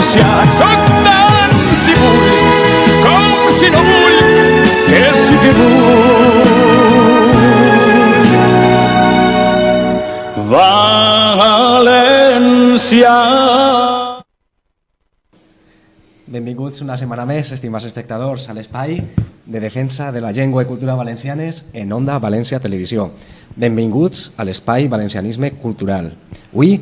València. Soc tant si vull, com si no vull, que sí que vull. València. Benvinguts una setmana més, estimats espectadors, a l'espai de defensa de la llengua i cultura valencianes en Onda València Televisió. Benvinguts a l'espai Valencianisme Cultural. Avui,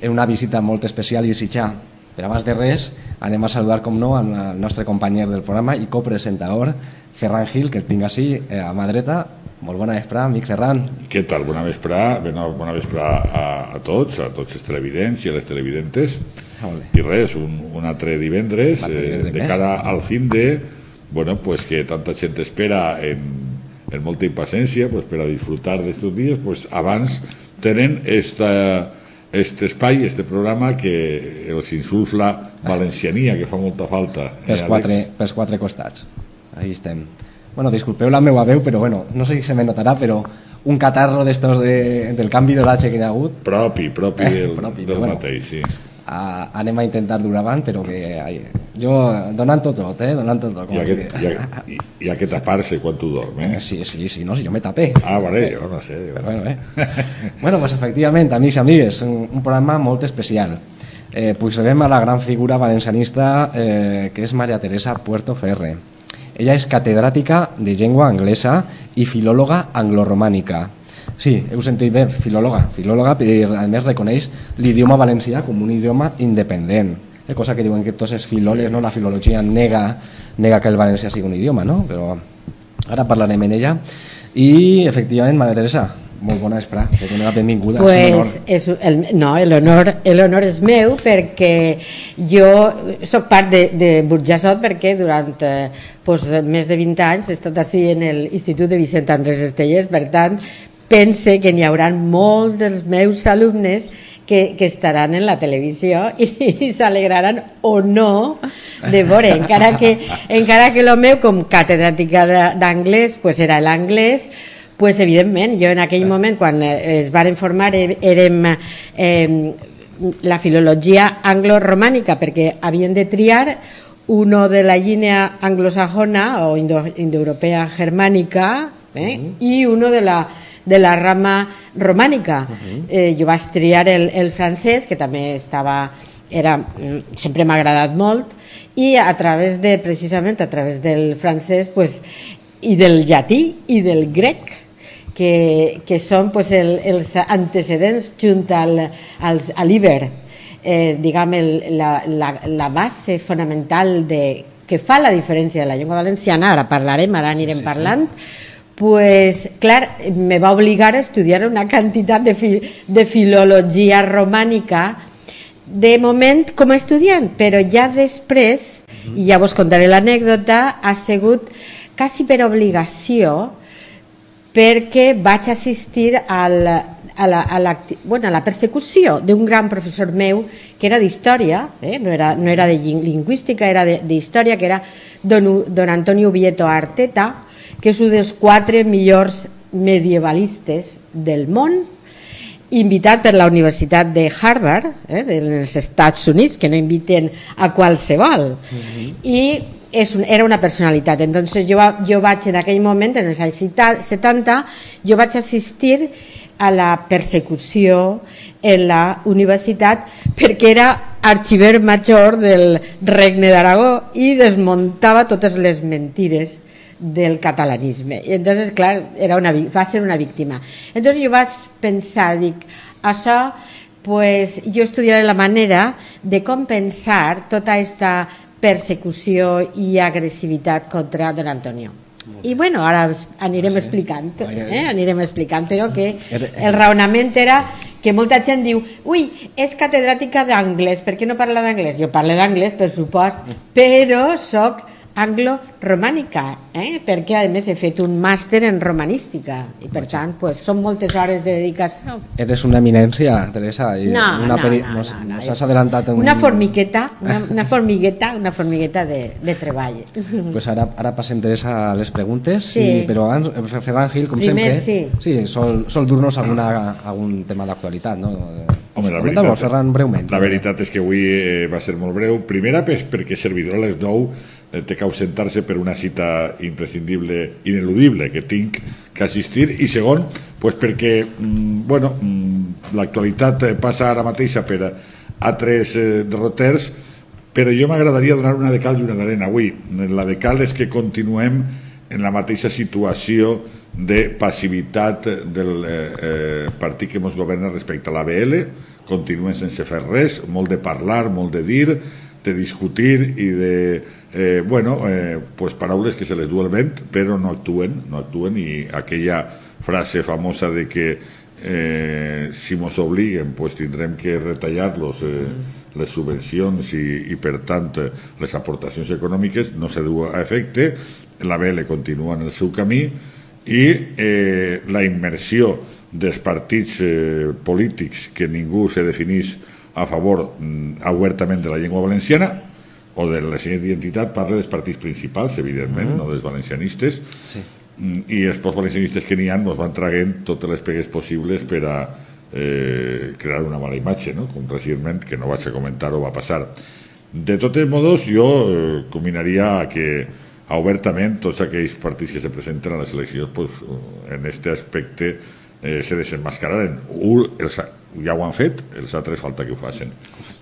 en una visita molt especial i desitjar. Per abans de res, anem a saludar, com no, al nostre company del programa i copresentador, Ferran Gil, que el tinc així eh, a mà dreta. Molt bona vesprà, amic Ferran. Què tal? Bona vesprà, bona, bona vesprà a, a tots, a tots els televidents i a les televidentes. Ole. I res, un, un altre divendres, Un altre eh, divendres de més. cara al fin de, bueno, pues que tanta gent espera en, en molta impaciència pues, per a disfrutar d'estos dies, pues abans tenen esta, este espai, este programa que els insufla valenciania, que fa molta falta. pels eh, quatre, Àlex? pels quatre costats. Ahí estem. Bueno, disculpeu la meva veu, però bueno, no sé si se me notarà, però un catarro d'estos de, del canvi d'horatge que hi ha hagut, Propi, propi Eh, del, propi, del bueno. mateix, sí. A, anem a intentar dur avant, però que ai, jo donant-ho tot, eh? Donant-ho tot. Com I ha, hi, hi ha que tapar-se quan tu dormes. Sí, sí, sí, no, si jo me tapé. Ah, vale, jo no sé. Però bueno, eh? bueno, pues efectivament, amics i amigues, un, un programa molt especial. Eh, pujarem a la gran figura valencianista eh, que és Maria Teresa Puerto Ferre. Ella és catedràtica de llengua anglesa i filòloga angloromànica. Sí, heu sentit bé, filòloga. Filòloga, i a més reconeix l'idioma valencià com un idioma independent. Eh, cosa que diuen que tots els filòlegs, no? la filologia nega, nega que el valencià sigui un idioma, no? però ara parlarem en ella. I, efectivament, Maria Teresa, molt bona vesprà, que dono la benvinguda. Pues és el, no, l'honor el honor és meu perquè jo sóc part de, de Burjassot perquè durant eh, pues, més de 20 anys he estat així en l'Institut de Vicent Andrés Estellers, per tant pense que n'hi haurà molts dels meus alumnes que, que estaran en la televisió i, i s'alegraran o no de veure, encara que, encara que el meu com catedràtica d'anglès pues era l'anglès pues evidentment, jo en aquell moment quan eh, es varen formar eh, érem eh, la filologia anglo-romànica perquè havien de triar uno de la línia anglosajona o indo, indoeuropea germànica eh, i uno de la de la rama romànica. eh, jo vaig triar el, el francès, que també estava era, mm, sempre m'ha agradat molt i a través de, precisament a través del francès pues, i del llatí i del grec que, que són pues, el, els antecedents junt al, als, a l'Iber. Eh, diguem el, la, la, la base fonamental de, que fa la diferència de la llengua valenciana ara parlarem, ara anirem sí, sí, parlant pues clar, me va obligar a estudiar una quantitat de, fi, de filologia romànica de moment com a estudiant, però ja després, i ja vos contaré l'anècdota, ha sigut quasi per obligació perquè vaig assistir al, a, la, a, la, bueno, a la persecució d'un gran professor meu que era d'història, eh? no, era, no era de lingüística, era de- d'història, que era don, don Antonio Vieto Arteta, que és un dels quatre millors medievalistes del món, invitat per la Universitat de Harvard, eh, dels Estats Units, que no inviten a qualsevol. I és un, era una personalitat. Entonces jo, jo vaig en aquell moment, en els anys 70, jo vaig assistir a la persecució en la universitat perquè era arxiver major del Regne d'Aragó i desmuntava totes les mentires del catalanisme. I entonces, clar, era una, va ser una víctima. Entonces jo vaig pensar, dic, això, pues, jo estudiaré la manera de compensar tota aquesta persecució i agressivitat contra don Antonio. I bueno, ara anirem explicant, eh? anirem explicant, però que el raonament era que molta gent diu ui, és catedràtica d'anglès, per què no parla d'anglès? Jo parlo d'anglès, per supost, però sóc anglo-romànica, eh? perquè a més he fet un màster en romanística i per tant pues, són moltes hores de dedicació. Eres una eminència, Teresa. I No, una no, peri- no, no, no, és has adelantat un... Una formigueta, una, una formigueta, una formigueta de, de treball. Pues ara, ara passem, Teresa, a les preguntes, Sí. i, però abans, Ferran Gil, com Primer, sempre, sí. sí sol, sol dur-nos alguna, algun tema d'actualitat, no? Home, la veritat, Ferran, breument. la veritat és que avui eh, va ser molt breu. Primera, pues, perquè servidor a les 9 eh, té que ausentar-se per una cita imprescindible, ineludible, que tinc que assistir. I segon, pues, perquè mm, bueno, mm, l'actualitat eh, passa ara mateixa per altres eh, derroters, però jo m'agradaria donar una de cal i una d'arena avui. La de cal és que continuem en la mateixa situació de passivitat del eh, eh, partit que ens governa respecte a l'ABL, continuen sense fer res, molt de parlar, molt de dir, de discutir i de, eh, bueno, eh, pues paraules que se les du el vent, però no actuen, no actuen i aquella frase famosa de que eh, si mos obliguen pues tindrem que retallar-los eh, les subvencions i, i per tant eh, les aportacions econòmiques no se du a efecte, la BL continua en el seu camí. I eh, la immersió dels partits eh, polítics que ningú se definís a favor mm, obertament de la llengua valenciana o de la seva identitat parla dels partits principals, evidentment, no dels valencianistes, Sí. Mm, i els pocs valencianistes que n'hi ha ens van traguent totes les pegues possibles per a eh, crear una mala imatge, no? com recentment, que no vaig a comentar o va passar. De totes modos, jo eh, combinaria a que a obertament tots aquells partits que se presenten a les eleccions pues, en este aspecte eh, se desenmascararen. Un, els, ja ho han fet, els altres falta que ho facin.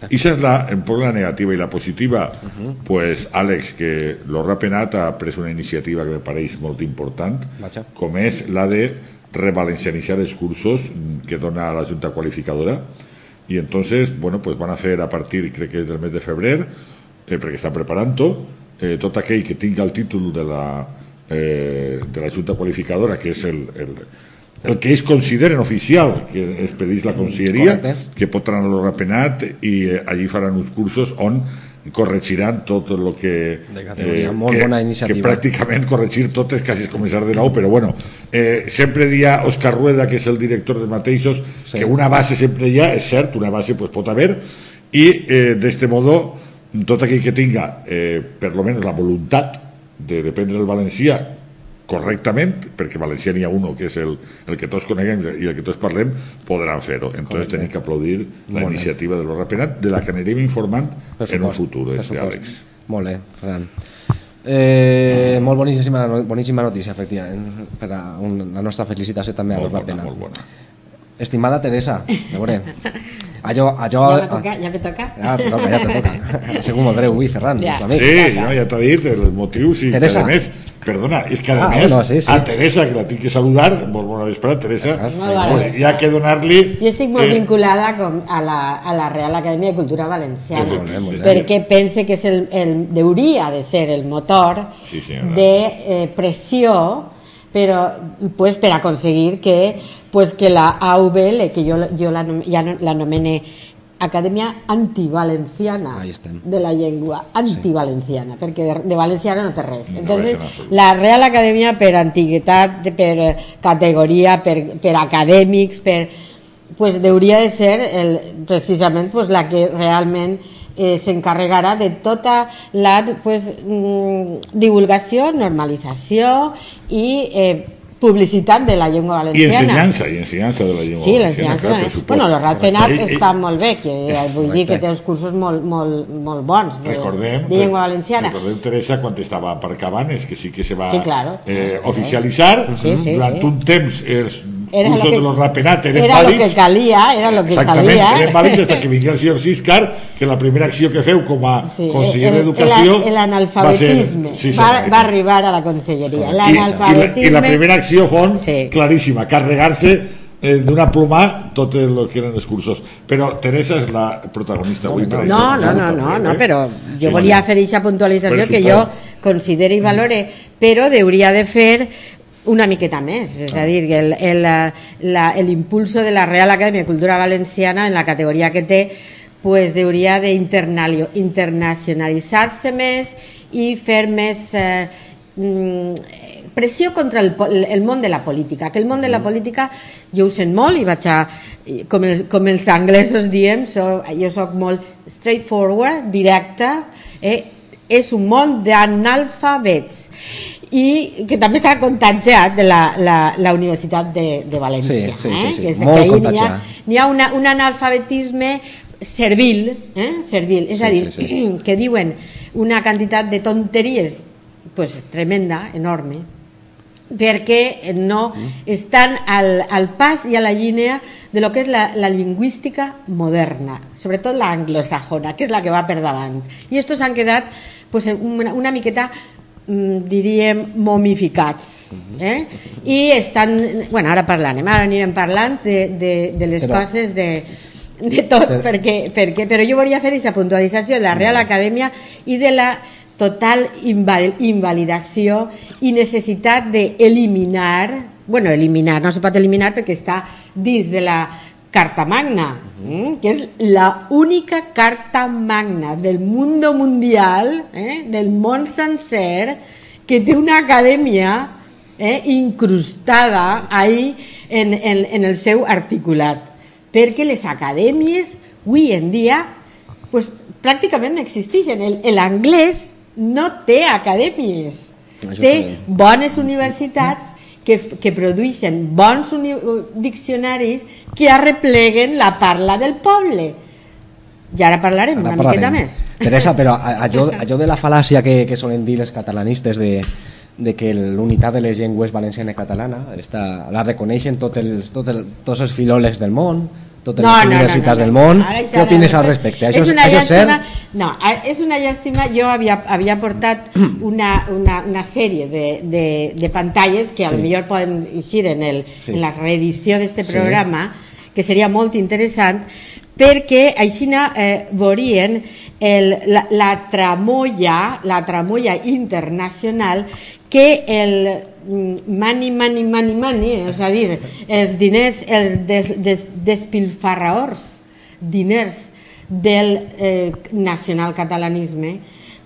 I esa és la, en poc la negativa i la positiva, pues Àlex, que l'Orra Penat ha pres una iniciativa que me pareix molt important, Vaja. com és la de revalencianitzar els cursos que dona la Junta Qualificadora i entonces, bueno, pues van a fer a partir, crec que del mes de febrer, eh, perquè estan preparant-ho, eh, tot aquell que tinga el títol de la, eh, de la Junta Qualificadora, que és el, el, el que ells consideren oficial, que es pedeix la conselleria, Correcte. que pot anar a l'Orrapenat i eh, allí faran uns cursos on corregiran tot el que... De categoria, molt que, bona iniciativa. Que pràcticament corregir tot és quasi començar de nou, però bueno, eh, sempre dia Òscar Rueda, que és el director dels mateixos, Sí. que una base sempre hi ha, és cert, una base pues, pot haver, i eh, d'este modo, tot aquell que tinga, eh, per lo menos la voluntat de dependre el valencià correctament, perquè valencià n'hi ha uno que és el, el que tots coneguem i el que tots parlem, podran fer-ho. Entonces tenim que aplaudir la Molt bé. iniciativa de l'Orra Penat, de la que anirem informant Per en un futur, este, supost. Àlex. Molt bé, Ferran. Eh, molt boníssima, boníssima notícia, efectivament, per a un, la nostra felicitació també a Molt bona, Penat. molt bona. Estimada Teresa, a veure, allò... allò Ja me toca, ja me toca. Ja te toca, ja te toca. Ha sigut molt breu avui, Ferran, Ja. Sí, no, ja t'ha dit els motius i Teresa. que a més, perdona, és que a Ah, més bueno, sí, sí. a Teresa, que la tinc que saludar, molt bona vesprada, Teresa, Ah, pues, hi ha que donar-li... Jo estic molt eh, vinculada com a, la, a la Real Acadèmia de Cultura Valenciana Molt bé, molt bé. perquè pense que és el, el, hauria de ser el motor Sí, senyora. de eh, pressió però pues, per aconseguir que, pues, que la AVL, que jo, jo la, ja no- l'anomene Acadèmia Antivalenciana Ahí estem. de la llengua, antivalenciana, perquè de, de valenciana no té res. No Entonces, res la Real Acadèmia per antiguitat, per categoria, per, per acadèmics, per, pues hauria de ser el, precisament pues, la que realment eh, s'encarregarà de tota la pues, mm, divulgació, normalització i eh, publicitat de la llengua I valenciana. ensenyança, i ensenyança de la llengua Sí, valenciana, l'ensenyança. clar, per de- supost. Bueno, l'Oral Penat Ell- ell- està molt bé, que eh, vull dir que té uns cursos molt, molt, molt, bons de, Recordem, de llengua valenciana. recordem, Teresa, quan estava per Cabanes, que sí que se va Sí, claro. eh, oficialitzar, Sí, sí, durant sí. un temps els Era cursos lo que- de los rapenat eren era lo vàlids. que calia, era lo que Exactament, calia. eren vàlids fins que vingui el senyor Siscar, que la primera acció que feu com a Sí, conseller el- d'Educació el- L'analfabetisme va, ser, sí, va, va arribar a la conselleria. I, i, la, L'analfabetisme... I la primera acció fon Sí. claríssima, carregar-se eh, d'una ploma tots els que eren els cursos. Però Teresa és la protagonista avui. per No, això, no, no, no, també, no, eh? però Sí, jo volia sí. fer aquesta puntualització Per que jo considero i valore, però hauria de fer una miqueta més, és a dir, que el- el, la- l'impulso de la Real Acadèmia de Cultura Valenciana en la categoria que té pues, hauria d'internacionalitzar-se més i fer més eh, mm, pressió contra el, el món de la política, que el món de la política jo ho sent molt i vaig a, com, els, com els anglesos diem, so, jo sóc molt straightforward, directa, eh, és un món d'analfabets i que també s'ha contagiat de la, la, la Universitat de, de València. Sí, sí, eh? sí, sí, Que, és, molt que ahí n'hi ha, contagiat. n'hi ha una, un analfabetisme servil, eh? servil. és Sí, a dir, sí, sí. que diuen una quantitat de tonteries pues, tremenda, enorme, perquè no estan al, al pas i a la línia de lo que és la, la lingüística moderna, sobretot la anglosajona, que és la que va per davant. I estos han quedat pues, una, una miqueta mm, diríem momificats eh? i estan, bueno ara parlarem ara anirem parlant de, de, de les Però- coses de, de tot Però- perquè, perquè, però jo volia fer aquesta puntualització de la Real Acadèmia i de la total inval invalidació i necessitat d'eliminar bueno, eliminar, no se pot eliminar perquè està dins de la Carta Magna, mm, que és la única carta magna del mundo mundial, eh, del món sencer, que té una acadèmia eh, incrustada ahí en, en, en el seu articulat. Perquè les acadèmies, avui en dia, pues, pràcticament no existeixen. El- L'anglès no té acadèmies. Això Té bones universitats que, que produeixen bons diccionaris que arrepleguen la parla del poble. I ara parlarem Ara una miqueta parlarem. més. Teresa, però allò, allò de la fal·làcia que, que solen dir els catalanistes de, de que l'unitat de les llengües valenciana i catalana està, la reconeixen tot els, tot el, tots els filòlegs del món, totes les universitats del món. Ara això Què opines no, al no. respecte? Això, és és, una això és llàstima, cert? no, és una llàstima. Jo havia, havia portat una, una, una sèrie de, de, de pantalles que Sí. lo millor poden eixir en, el, Sí. en la reedició d'aquest Sí. programa, que seria molt interessant, perquè així eh, veurien el, la, la tramolla, la tramolla internacional que el mm, money, money, money, money, és a dir, els diners, els des, des, despilfarraors diners del eh, nacionalcatalanisme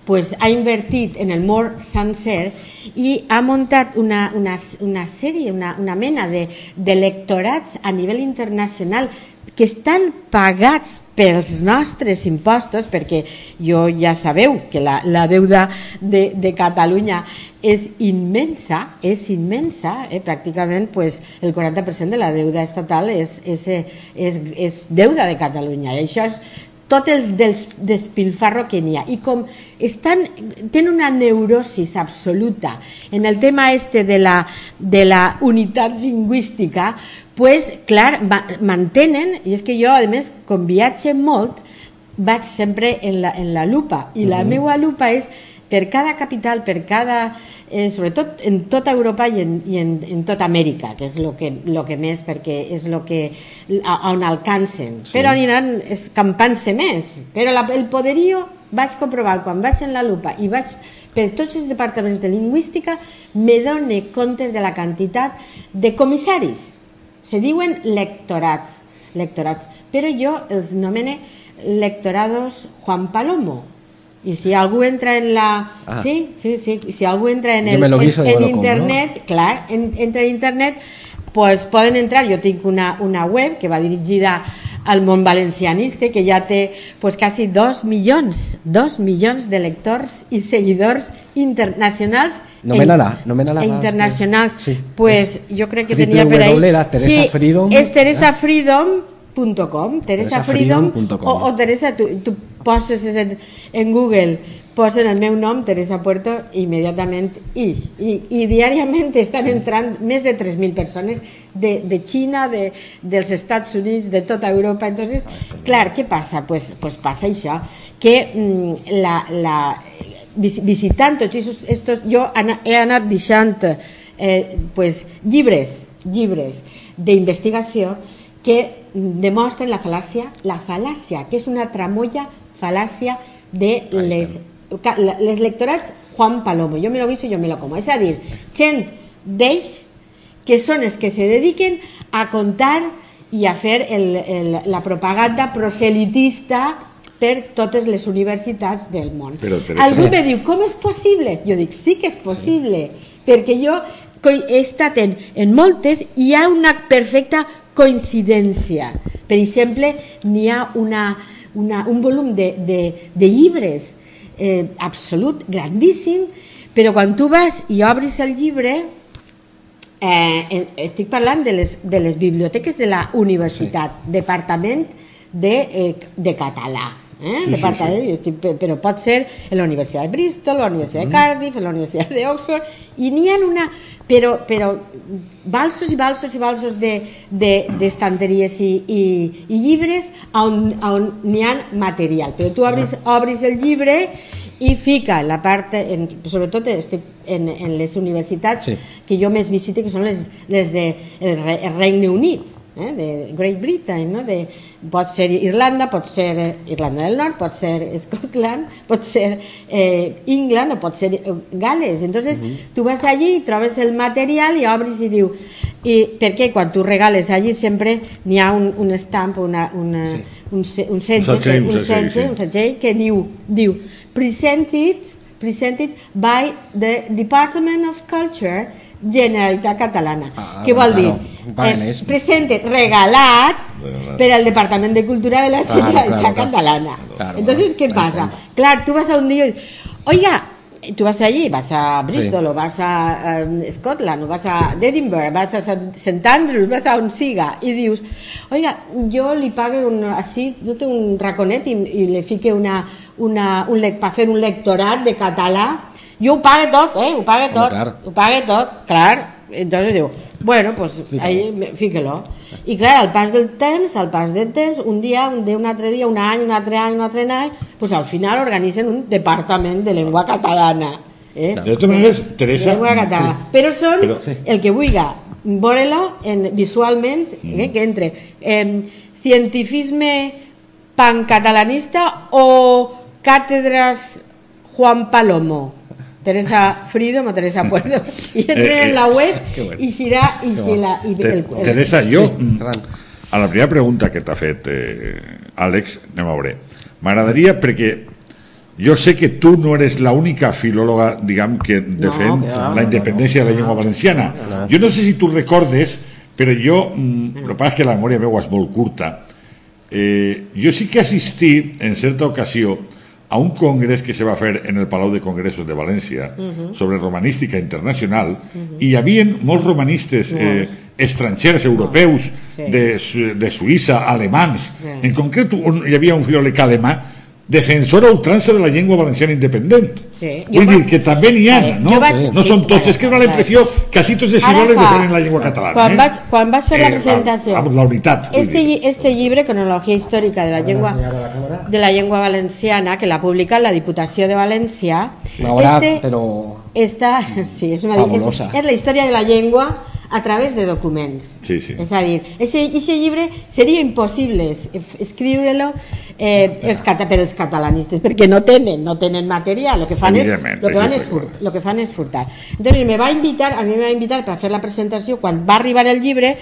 pues, ha invertit en el món sencer i ha muntat una, una, una sèrie, una, una mena de, de lectorats a nivell internacional que estan pagats pels nostres impostos, perquè jo ja sabeu que la, la deuda de, de Catalunya és immensa, és immensa, eh? pràcticament pues, el 40% de la deuda estatal és, és, eh, és, és deuda de Catalunya. I això és tot el dels, despilfarro que n'hi ha. I com estan, tenen una neurosis absoluta. En el tema este de la, de la unitat lingüística, pues, clar, ma, mantenen, i és que jo, a més, com viatge molt, vaig sempre en la, en la lupa, i la meva lupa és per cada capital, per cada, eh, sobretot en tota Europa i en, i en, en tota Amèrica, que és el que, lo que més, perquè és el que, a, on alcancen. Sí. Però aniran escampant-se més. Però la, el poderío vaig comprovar quan vaig en la lupa i vaig per tots els departaments de lingüística me done compte de la quantitat de comissaris. Se diuen lectorats, lectorats, però jo els nomene lectorados Juan Palomo. I si algú entra en la... Ah. Sí, sí, sí. Si algú entra en, el, me en, guiso y en me lo como, internet, clar, en, entra en internet, pues poden entrar, jo tinc una, una web que va dirigida al món valencianista que ja té pues, quasi dos milions, dos milions de lectors i seguidors internacionals Nomena-la, nomena-la. e internacionals. Sí. Pues jo crec que tenia per ahí... www, la Teresa Freedom. Teresafreedom.com teresafreedom teresafreedom.com. o, o Teresa, tu, tu poses en, en Google posen el meu nom, Teresa Puerto i immediatament ix. I, i diàriament estan entrant més de 3.000 persones de, de Xina, de, dels Estats Units, de tota Europa. Entonces, clar, què passa? Pues, pues passa això, que mm, la, la, vis- visitant tots estos, estos jo he anat deixant eh, pues, llibres, llibres d'investigació que demostren la fal·làcia, la fal·làcia, que és una tramolla fal·làcia de les, la- les lectorats Juan Palomo. Jo me lo guiso i jo me lo como. És a dir, gent d'ells que són els que se dediquen a contar i a fer el, el, la propaganda proselitista per totes les universitats del món. Però, Teresa- Algú me diu, com és possible? Jo dic, sí que és possible, perquè jo he estat en, en moltes i hi ha una perfecta coincidència. Per exemple, n'hi ha una, una, un volum de, de, de llibres eh, absolut, grandíssim, Però quan tu vas i obris el llibre, eh, estic parlant de les, de les biblioteques de la universitat, departament de, eh, de català. Eh? Sí, sí, departament, jo estic, pe- però pot ser en la Universitat de Bristol, la Universitat de Cardiff, en la Universitat d'Oxford, i n'hi ha una... Però, però balsos i balsos i balsos d'estanteries de, d'estanteries i, i, i llibres on, on n'hi ha material. Però tu obris, obris el llibre i fica la part, en, sobretot estic en, en les universitats Sí. que jo més visite, que són les, les de el, Re, el Regne Unit, eh, de Great Britain, no? de, pot ser Irlanda, pot ser eh, Irlanda del Nord, pot ser Scotland, pot ser eh, England o pot ser eh, Gales. Entonces, tu vas allí, trobes el material i obris i diu... I perquè quan tu regales allí sempre n'hi ha un, un estamp, una, una, Sí. un, un setge, Un segell, un setge, sí. un segell que diu, diu presented, presented by the Department of Culture Generalitat Catalana. Ah, Què vol dir? paguen Eh, ells. presented, regalat per al Departament de Cultura de la Generalitat claro, claro. Catalana. Claro, Entonces, ¿qué pasa? Claro, tú vas a un día y dices, oiga, tú vas allí, vas a Bristol Sí. o vas a eh, Scotland o vas a Edinburgh, vas a St. Andrews, vas a on siga i dius, oiga, jo li pague un, així, jo té un raconet i, i li fique una, una, un, lec- per fer un lectorat de català, jo ho pague tot, eh, ho pague Home, tot, clar. ho pague tot, clar. Entonces diu, bueno, pues ahí fíquelo. I clar, al pas del temps, al pas del temps, un dia, un dia, un altre dia, un any, un altre any, un altre any, pues al final organitzen un departament de llengua catalana. Eh? De totes maneres, Teresa... Llengua catalana. Però són Però- Sí. el que vulga veure-lo en, visualment, eh, que entre eh, cientifisme pancatalanista o càtedres Juan Palomo. Teresa Freedom o Teresa Puerto entren Eh, eh, en la web que bueno. i serà i, si la, i Te- el, el, Teresa, Sí, mm, a la primera pregunta que t'ha fet eh, Àlex, anem a veure. M'agradaria perquè jo sé que tu no eres la única filòloga, diguem, que defèn que va, la no, independència de la llengua valenciana. Jo no sé si tu recordes, però jo, el que passa és que la memòria meva és molt curta, eh, jo sí que assistí en certa ocasió a un congrés que se va fer en el Palau de Congressos de València sobre romanística internacional i hi havia molts romanistes eh, estrangers, europeus, Sí. de, de Suïssa, alemans, en concret un, hi havia un filòleg alemà defensor a ultrança de la llengua valenciana independent. Sí. Vull Jo dir vaig- que també n'hi ha, no? vaig- no sí, són tots, és que dona la impressió que quasi tots filòlegs fa- defenen la llengua catalana. quan eh? vaig, quan vaig fer la Eh, presentació la, la unitat. vull este, dir. lli- este llibre Cronologia històrica de la llengua de la llengua valenciana que l'ha publicat la Diputació de València M'haurà, este, però... esta, sí, és, una, Fabulosa. és, és la història de la llengua a través de documents. Sí, sí. És a dir, aquest llibre seria impossible es- escriure-lo eh, els, cata, per als catalanistes, perquè no tenen, no tenen material, el que fan és, lo que fan és, furt, lo que fan és furtar. Entonces me va invitar, a mi me va invitar per fer la presentació, quan va arribar el llibre,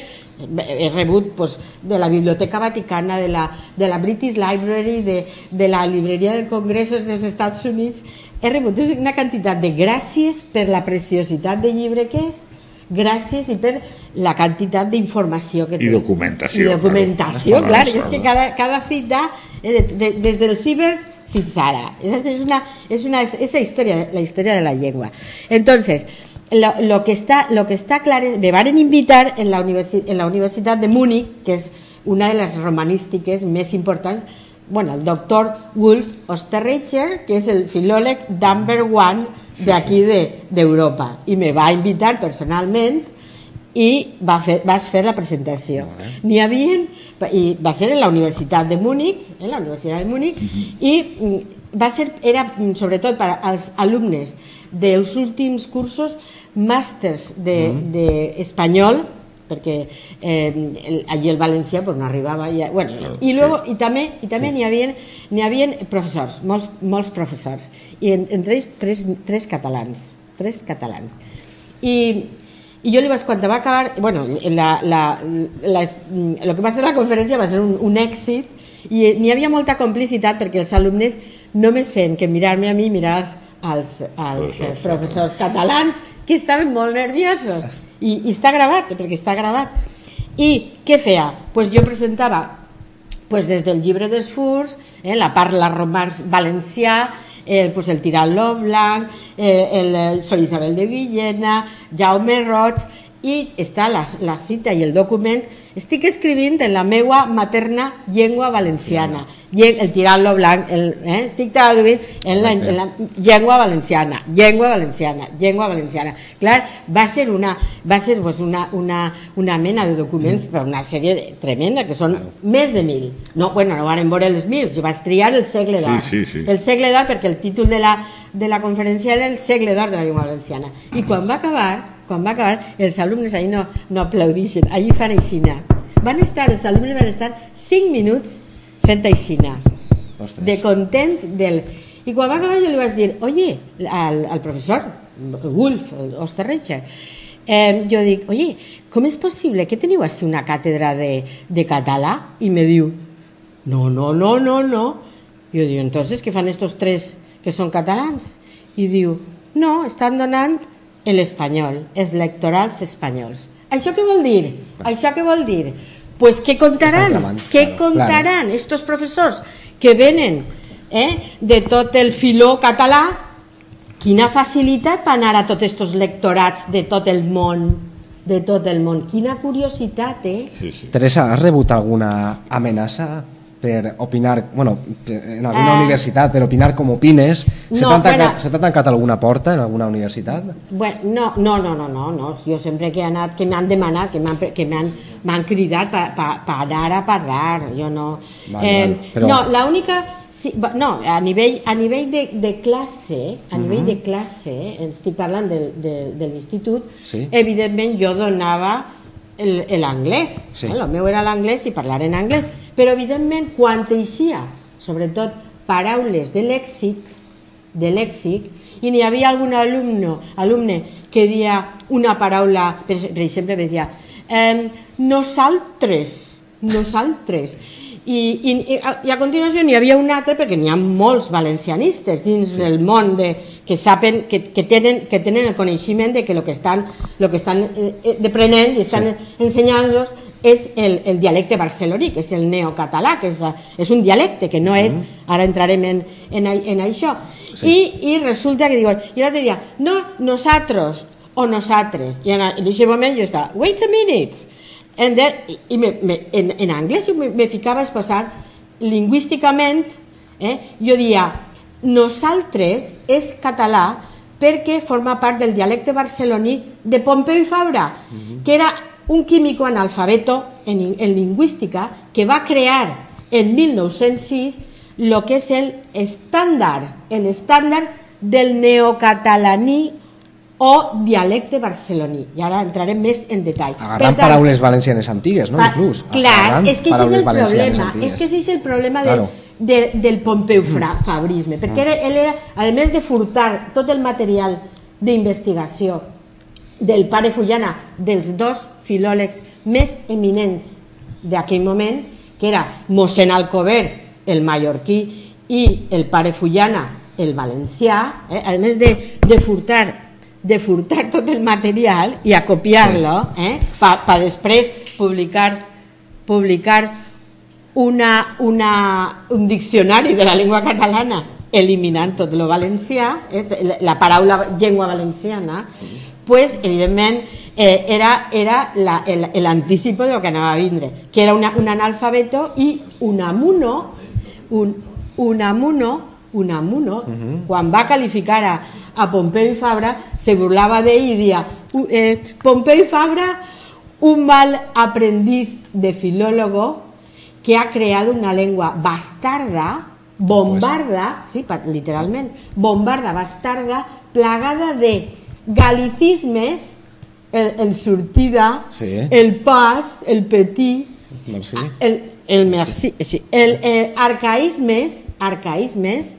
he rebut pues, de la Biblioteca Vaticana, de la, de la British Library, de, de la Libreria de Congressos dels Estats Units, he rebut una quantitat de gràcies per la preciositat del llibre que és, gràcies i per la quantitat d'informació que té. I documentació, I documentació, claro. clar, Claro, és que cada, cada fita, eh, de, de, des dels cibers fins ara. És, és una, és una és la història, la història de la llengua. Entonces, lo, lo que está, lo que está claro es, me van invitar en la, universi en la Universitat de Múnich, que és una de les romanístiques més importants, bueno, el doctor Wolf Osterreicher, que és el filòleg number one d'aquí de- d'Europa, i me va invitar personalment i va fer, vas fer la presentació. N'hi havia, i va ser en la Universitat de Múnich, en la Universitat de Múnich, i mm, va ser, era mm, sobretot per als alumnes dels últims cursos màsters d'espanyol, de, espanyol, perquè eh, el, allí el valencià pues, no arribava ja, bueno, i, luego, i també, i també n'hi havia, n'hi havia professors, molts, molts professors i en, entre ells tres, tres catalans tres catalans. I, i jo li vaig, quan va acabar bueno, la, la, la, el que va ser la conferència va ser un, un èxit i n'hi havia molta complicitat perquè els alumnes només feien que mirar-me a mi mirar als, als, als Professors professors catalans que estaven molt nerviosos i, i està gravat, perquè està gravat i què feia? Pues jo presentava pues des del llibre dels furs, eh, la parla romans valencià, el, pues, el Tirant-lo Blanc, eh, el, el Sol Isabel de Villena, Jaume Roig, i està la, la cita i el document. Estic escrivint en la meua materna llengua valenciana. Llen- el tirant-lo blanc el, eh? estic traduint en la, en la llengua valenciana llengua valenciana llengua valenciana. Clar, va ser una, va ser pues, una, una, una mena de documents per una sèrie de, tremenda que són més de mil. No, bueno, no van veure els mil jo vaig triar el segle d'or. Sí, sí, sí. el segle d'or perquè el títol de la, de la conferència era el segle d'or de la llengua valenciana. I quan va acabar quan va acabar, els alumnes ahí no, no aplaudixen, allí fan aixina. Van estar, els alumnes van estar 5 minuts fent aixina, Ostres. de content del... I quan va acabar jo li vaig dir, oye, al, al professor, Wolf, Osterreicher, eh, jo dic, oye, com és possible que teniu així una càtedra de, de català? I me diu, no, no, no, no, no. Jo dic, entonces, què fan estos tres que són catalans? I diu, no, estan donant l'espanyol, els lectorals espanyols. Això què vol dir? Això què vol dir? Pues què contaran? Què claro, contaran estos professors que venen eh, de tot el filó català? Quina facilitat per anar a tots estos lectorats de tot el món, de tot el món. Quina curiositat, eh? Sí, sí. Teresa, has rebut alguna amenaça per opinar, bueno, en alguna Eh. universitat, per opinar com opines? Se No, t'ha tancat, t'ha tancat alguna porta en alguna universitat? Bueno, no, no, no, no, no, no. Jo sempre que he anat, que m'han demanat, que m'han que m'han cridat per pa, pa anar a parlar, jo no... Eh, Vale, vale, però- No, l'única... Sí, no, a nivell, a nivell de, de classe, a nivell de classe, estic parlant del, de, de l'institut, Sí. evidentment jo donava l'anglès, Sí. el meu era l'anglès i parlar en anglès, però evidentment quan eixia, sobretot paraules de lèxic, de lèxic i n'hi havia algun alumne, alumne que dia una paraula, per, per exemple, me deia eh, nosaltres, nosaltres. I, i, i, a, I a continuació n'hi havia un altre perquè n'hi ha molts valencianistes dins sí. del món de, que saben que, que, tenen, que tenen el coneixement de que el que estan, lo que estan eh, eh, deprenent i estan sí. ensenyant-los és el, el dialecte barceloní, que és el neocatalà, que és, és un dialecte que no és, ara entrarem en, en, en això. Sí. I, I resulta que diuen, i l'altre dia, no, nosaltres o nosaltres. I en, en aquest moment jo estava, wait a minute, And then, i, i me, me, en, en anglès jo me, me ficava a expressar lingüísticament, eh, jo dia, nosaltres és català perquè forma part del dialecte barceloní de Pompeu i Fabra, que era un químico analfabeto en, en lingüística que va crear en 1906 lo que és el estàndard, el estàndard del neocatalaní o dialecte barceloní. I ara entrarem més en detall. Agarrant tant, paraules valencianes antigues, no? Pa- Inclús. Clar, és que ese és el problema, és que ese és el problema de, Claro. de, del Pompeu fra, Fabrisme, perquè era, ell era, a més de furtar tot el material d'investigació del pare Fullana, dels dos filòlegs més eminents d'aquell moment, que era mossèn Alcover, el mallorquí, i el pare Fullana, el valencià, eh? a més de, de furtar de furtar tot el material i a copiar-lo eh? per pa després publicar publicar una, una, un diccionari de la llengua catalana eliminant tot lo valencià, eh? la paraula llengua valenciana, pues, evidentment, eh, era, era la- el- l'anticipo de lo que anava a vindre, que era una, un analfabeto i un amuno, un, un amuno, un amuno, quan va qualificar a, a Pompeu i Fabra, se burlava d'ell i dia "U- eh, Pompeu i Fabra, un mal aprendiz de filólogo que ha creado una lengua bastarda, bombarda, sí, pa- literalment, bombarda, bastarda, plagada de galicismes, el, el sortida, Sí. el pas, el petit, Merci. el, el merci, sí, el, el arcaïsmes, arcaïsmes,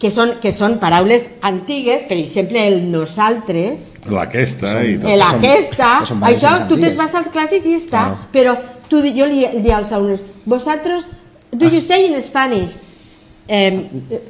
que són, que són paraules antigues, per exemple, el nosaltres, L'aquesta i tot. el que són- aquesta, que són això tu te'n vas als clàssics i està, Claro. però tu, jo li dic als alumnes, vosaltres, do you say in Spanish, Eh,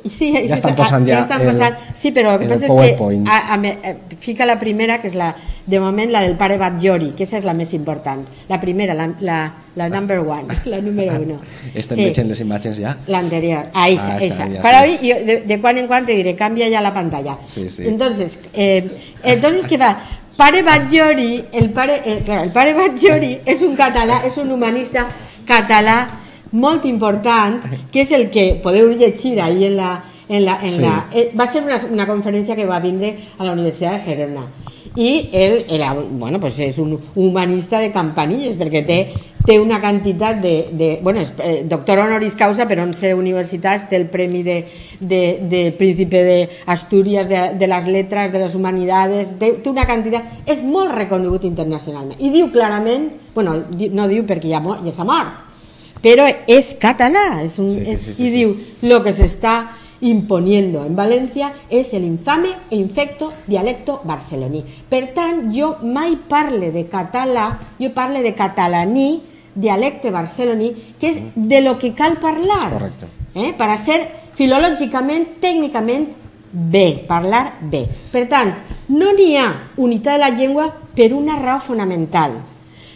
sí, Ja estan posant ja estan el- posant, sí, però el que el passa és que a, a, eh, fica la primera, que és la, de moment la del pare Batllori, que és la més important. La primera, la, la, la number one, la número uno. Estem sí. veient les imatges ja. L'anterior, ah, esa, Ah, esa, ya Para hoy, yo de, de cuando en cuando te diré, cambia ya la pantalla. Sí, sí. Entonces, eh, entonces ¿qué va? Pare Batllori, el pare, el, claro, el pare Batllori és un català, és un humanista català molt important, que és el que podeu llegir ahí en la... En la, en Sí. la, eh, va ser una, una conferència que va vindre a la Universitat de Gerona i ell era, bueno, pues és un humanista de campanilles perquè té, té una quantitat de, de bueno, és eh, doctor honoris causa per 11 universitats, té el premi de, de, de príncipe de Astúries de, de les lletres, de les humanidades té, té una quantitat, és molt reconegut internacionalment i diu clarament bueno, no diu perquè ja, ja s'ha mort pero es catalá es un, Sí, sí, sí, sí, sí. diu, lo que se está imponiendo en València és el infame e infecto dialecto barceloní. Per tant, jo mai parle de català, jo parle de catalaní, dialecte barceloní, que és de lo que cal parlar. Correcte. Eh? Per a ser filològicament, tècnicament, bé, parlar bé. Per tant, no n'hi ha unitat de la llengua per una raó fonamental.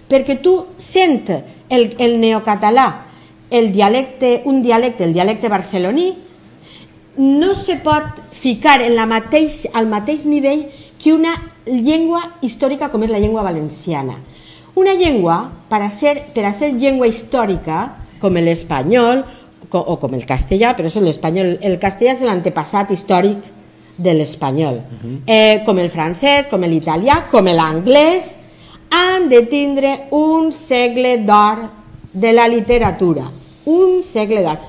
Perquè tu sent el, el neocatalà, el dialecte, un dialecte, el dialecte barceloní, no se pot ficar en la mateix, al mateix nivell que una llengua històrica com és la llengua valenciana. Una llengua, per a ser, per a ser llengua històrica, com l'espanyol co- o com el castellà, però és l'espanyol, el castellà és l'antepassat històric de l'espanyol, eh, com el francès, com l'italià, com l'anglès, han de tindre un segle d'or de la literatura, un segle d'or.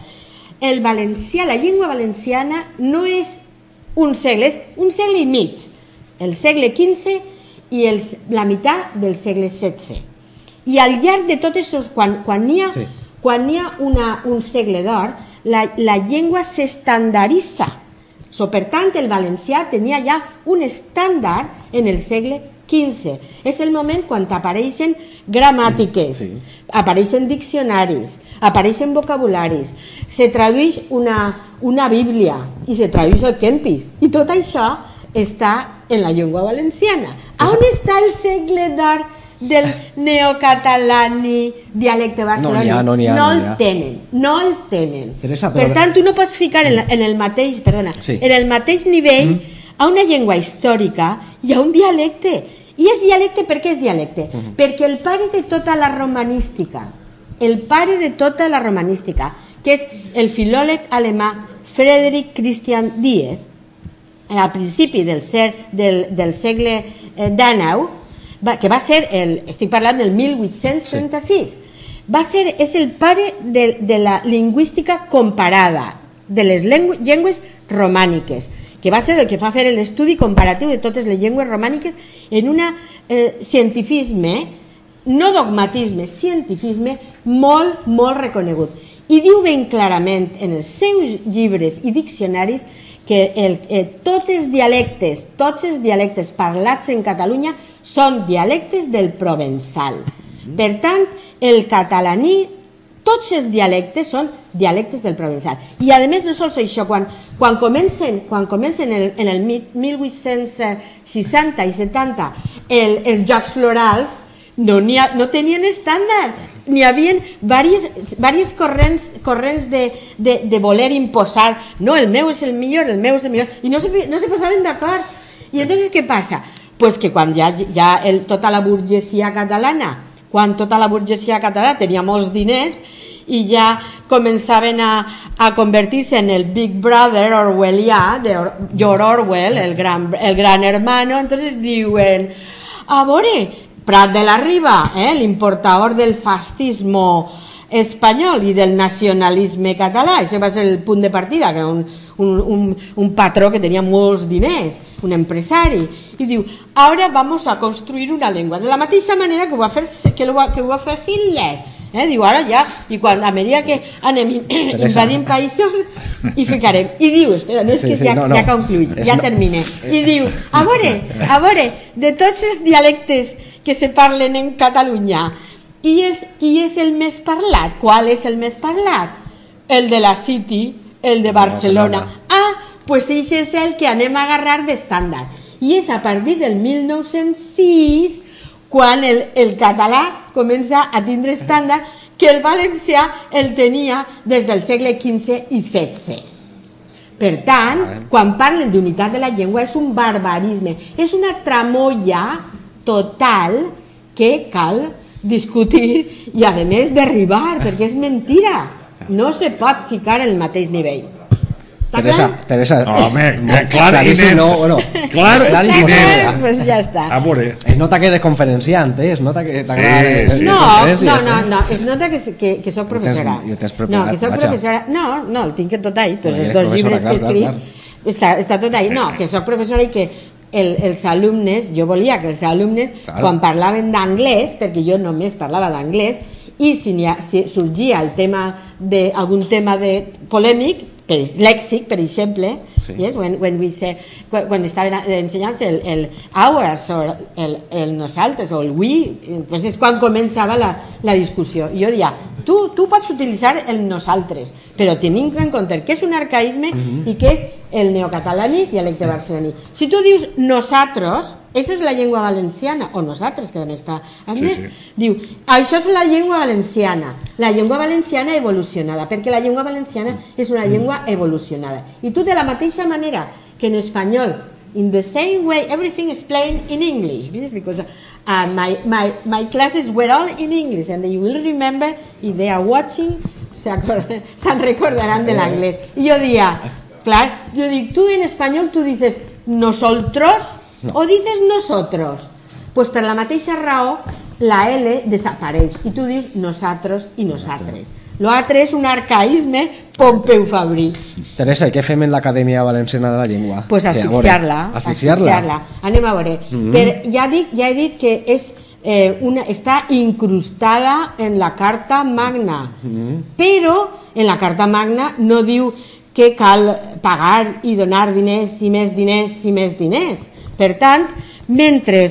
El valencià, la llengua valenciana no és un segle, és un segle i mig, el segle XV i el, la meitat del segle XVI. I al llarg de tot això, quan, quan n'hi ha, Sí. quan n'hi ha una, un segle d'or, la, la llengua s'estandaritza. So, per tant, el valencià tenia ja un estàndard en el segle XV. És el moment quan apareixen gramàtiques, Sí. apareixen diccionaris, apareixen vocabularis, se tradueix una, una bíblia i se tradueix el Kempis. I tot això està en la llengua valenciana. A on està el segle d'or del neocatalani dialecte barceloní? n'hi ha, no ha, no no el tenen, no el tenen. Teresa, per però- tant, tu no pots ficar en, la- en el mateix, perdona, Sí. en el mateix nivell a una llengua històrica i a un dialecte. I és dialecte per què és dialecte? Perquè el pare de tota la romanística, el pare de tota la romanística, que és el filòleg alemà Friedrich Christian Diez, al principi del, ser, del, del segle eh, XIX, va, que va ser, el, estic parlant del 1836, va ser, és el pare de, de la lingüística comparada, de les llengües romàniques, que va ser el que fa fer l'estudi comparatiu de totes les llengües romàniques en un eh, cientifisme, no dogmatisme, cientifisme molt, molt reconegut. I diu ben clarament en els seus llibres i diccionaris que el, eh, tots els dialectes, tots els dialectes parlats en Catalunya són dialectes del provençal. Per tant, el catalaní, tots els dialectes són dialectes del provençal. I a més no sols això, quan, quan comencen, quan comencen el, en el mi- 1860 i 70 el, els Jocs Florals, no, ha, no tenien estàndard, n'hi havia diverses, corrents, corrents de, de, de voler imposar, no, el meu és el millor, el meu és el millor, i no se, no se posaven d'acord. I entonces què passa? Pues que quan ja, ja el, tota la burgesia catalana, quan tota la burgesia catalana tenia molts diners i ja començaven a, a convertir-se en el Big Brother orwellià de Or George Orwell, el gran, el gran hermano, entonces diuen, a veure, Prat de la Riba, eh, l'importador del fascismo espanyol i del nacionalisme català, això va ser el punt de partida, que era un, un, un, un patró que tenia molts diners, un empresari, i diu, ara vamos a construir una llengua, de la mateixa manera que ho va fer, que ho va, que ho va fer Hitler, eh? diu, ara ja, i quan, a mesura que anem in- invadint països, hi ficarem, i diu, espera, no és Sí, que sí, ja, no, no. ja concluïs, És ja no- termine, i diu, a veure, a veure, de tots els dialectes que se parlen en Catalunya, qui és, qui és el més parlat? Qual és el més parlat? El de la City, el de Barcelona. Barcelona. Ah, pues ese és el que anem a agarrar d'estàndard. I és a partir del 1906 quan el, el català comença a tindre estàndard que el valencià el tenia des del segle XV i XVI. Per tant, quan parlen d'unitat de la llengua és un barbarisme, és una tramolla total que cal discutir i a més derribar, perquè és mentira. No se pot ficar en el mateix nivell. Teresa? Teresa. No, home, clar, clar i net. no, bueno, Clar i net. pues ja està. A veure, Es nota que eres conferenciante, es nota que t'agrada Sí, sí. No, no, no, eh? no, es nota que, que, que soc professora. I ho tens no, preparat, que soc professora. No, no, el tinc tot ahí, tots els dos llibres que he clar, escrit. clar, Està, està tot ahí. No, que soc professora i que el, els alumnes, jo volia que els alumnes, Clar. quan parlaven d'anglès, perquè jo només parlava d'anglès, i si, ha, si sorgia el tema de, algun tema de polèmic, per, lèxic, per exemple, Sí. yes, when, when we say, quan, quan estaven ensenyant-se el, el ours o el, el nosaltres o el we, pues és quan començava la, la discussió. I jo deia, tu, tu pots utilitzar el nosaltres, però tenim en compte que és un arcaïsme i que és el neocatalànic i dialecte barceloní. Si tu dius nosaltres, esa és la llengua valenciana, o nosaltres, que també està. A Sí, més, sí. diu, això és la llengua valenciana, la llengua valenciana evolucionada, perquè la llengua valenciana és una llengua evolucionada. I tu de la mateixa manera que en espanyol, in the same way, everything is plain in English, this because uh, my, my, my classes were all in English, and you will remember, if they are watching, se acord- se'n recordaran de l'anglès. I jo dia, clar, jo dic, tu en espanyol tu dices nosotros o dices nosotros. Pues per la mateixa raó la L desapareix i tu dius nosaltres i nosaltres. L'altre és un arcaïsme Pompeu Fabrí. Teresa, i què fem en l'Acadèmia Valenciana de la Llengua? Pues a veure, asfixiar-la. Asfixiar-la? asfixiar-la. Anem a veure. Mm -hmm. ja, dic, ja he dit que és, eh, una, està incrustada en la Carta Magna, mm -hmm. però en la Carta Magna no diu que cal pagar i donar diners i més diners i més diners. Per tant, mentre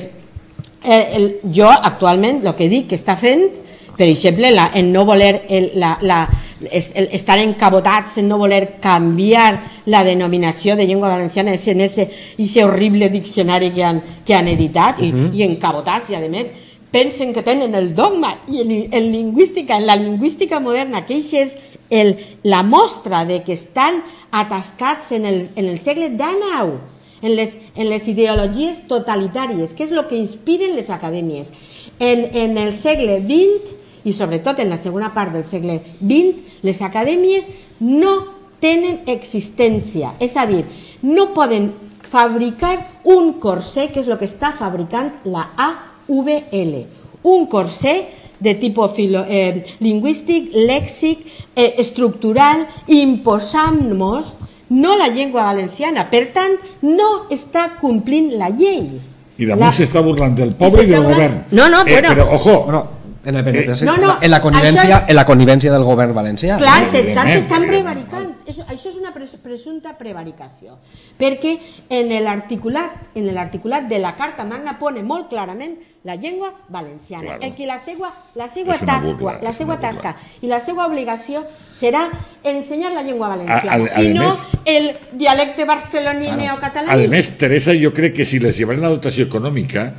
eh, el, jo actualment el que dic que està fent per exemple, la, en no voler el, la, la, el, estar encabotats en no voler canviar la denominació de llengua valenciana és en ese, ese horrible diccionari que han, que han editat i, uh -huh. i encabotats i a més pensen que tenen el dogma i en, en lingüística, en la lingüística moderna que això és el, la mostra de que estan atascats en el, en el segle XIX en les, en les ideologies totalitàries, que és el que inspiren les acadèmies. En, en el segle XX, i sobretot en la segona part del segle XX, les acadèmies no tenen existència, és a dir, no poden fabricar un corsé, que és el que està fabricant la AVL, un corsé de tipus filo, eh, lingüístic, lèxic, eh, estructural, imposant-nos no la llengua valenciana. Per tant, no està complint la llei. i damunt La- s'està burlant del poble i del govern. No, no, eh, bueno. Però, ojo, Bueno, en, el, Eh, en, no, no, en, la connivència, això és- en la connivència del govern valencià. Clar, tant, estan prevaricant. És, això és una pres, presumpta prevaricació. Perquè en l'articulat en l'articulat de la Carta Magna pone molt clarament la llengua valenciana. Claro. En que la seva, la seva tasca, burla, la seva tasca i la seva obligació serà ensenyar la llengua valenciana A- a- i no ademés- el dialecte barceloní neocatalà. Ademés, Teresa, jo crec que si les llevaran la dotació econòmica,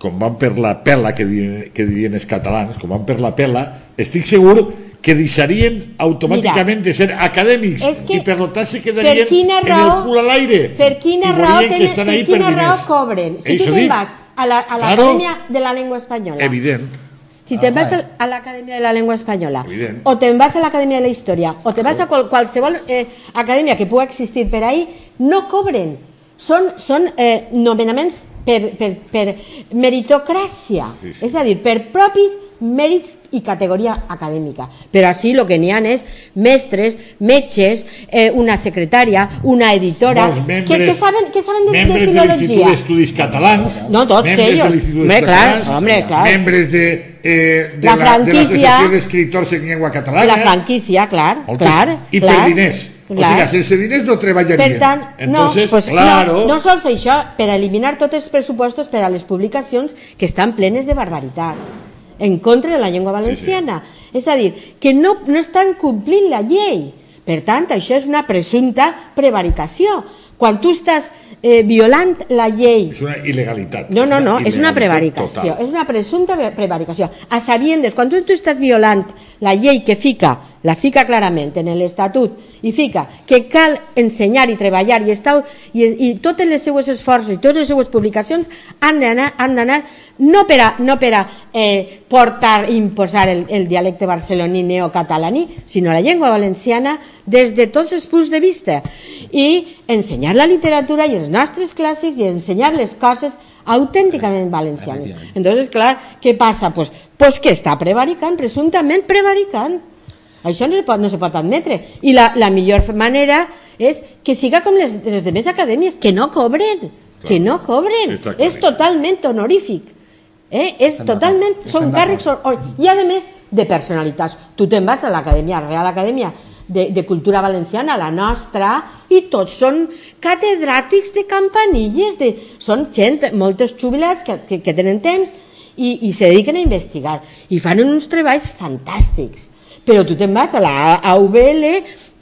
com van per la pela, que, dirien, que dirien els catalans, com van per la pela, estic segur que deixarien automàticament de ser acadèmics que i per tant se quedarien quina en raó- el cul a l'aire Per quina raó, veurien que tenen, estan per ahí per quina raó cobren? Si Això tu te'n vas a la- a Claro. l'Acadèmia de la Llengua Espanyola, Evident. Si te'n Ah, vas al- a l'Acadèmia de la Llengua Espanyola, Evident. o te'n vas a l'Acadèmia de la Història, o te vas a qual, qualsevol eh, acadèmia que pugui existir per ahí, no cobren. Són, són eh, nomenaments per, per, per meritocràcia, Sí, sí. és a dir, per propis mèrits i categoria acadèmica. Però així el que n'hi ha és mestres, metges, eh, una secretària, una editora, Molts que, membres, que saben, que saben de, de membres de l'Institut filologia. d'Estudis Catalans, No, tots de Hombre, d'Estudis clar, Catalans, hombre, clar. membres de, eh, de La la, de l'Associació d'Escriptors en Llengua Catalana, La franquícia, clar, Moltes. clar. i clar, per diners. O clar. sigui, sense diners no treballarien. Per tant, Entonces, no, pues, claro, no, no sols això, per eliminar tots els pressupostos per a les publicacions que estan plenes de barbaritats en contra de la llengua valenciana. És a dir, que no, no estan complint la llei. Per tant, això és una presumpta prevaricació. Quan tu estàs eh, violant la llei És una il·legalitat. no, no, no, és una prevaricació, total. és una presumpta pre- prevaricació. A sabiendes, quan tu, tu estàs violant la llei que fica, la fica clarament en l'Estatut, i fica que cal ensenyar i treballar i, estar, i, i totes les seues esforços i totes les seues publicacions han d'anar no per a, no per a eh, portar i imposar el, el dialecte barceloní neocatalaní, sinó la llengua valenciana des de tots els punts de vista i ensenyar la literatura i els nostres clàssics i ensenyar les coses autènticament valencianes. Efectivament. Entonces, clar, què passa? Pues, pues que està prevaricant, presumptament prevaricant. Això no se pot, no se pot admetre. I la, la millor manera és que siga com les, les demés acadèmies, que no cobren, que no cobren. És totalment honorífic. Eh? És Estem totalment, són càrrecs hon- i a més de personalitats. Tu te'n vas a l'Acadèmia, Real Acadèmia de, de Cultura Valenciana, la nostra, i tots són catedràtics de campanilles, de, són gent, molts jubilats que, que, que tenen temps i, i se dediquen a investigar. I fan uns treballs fantàstics. Però tu te'n vas a la AUBL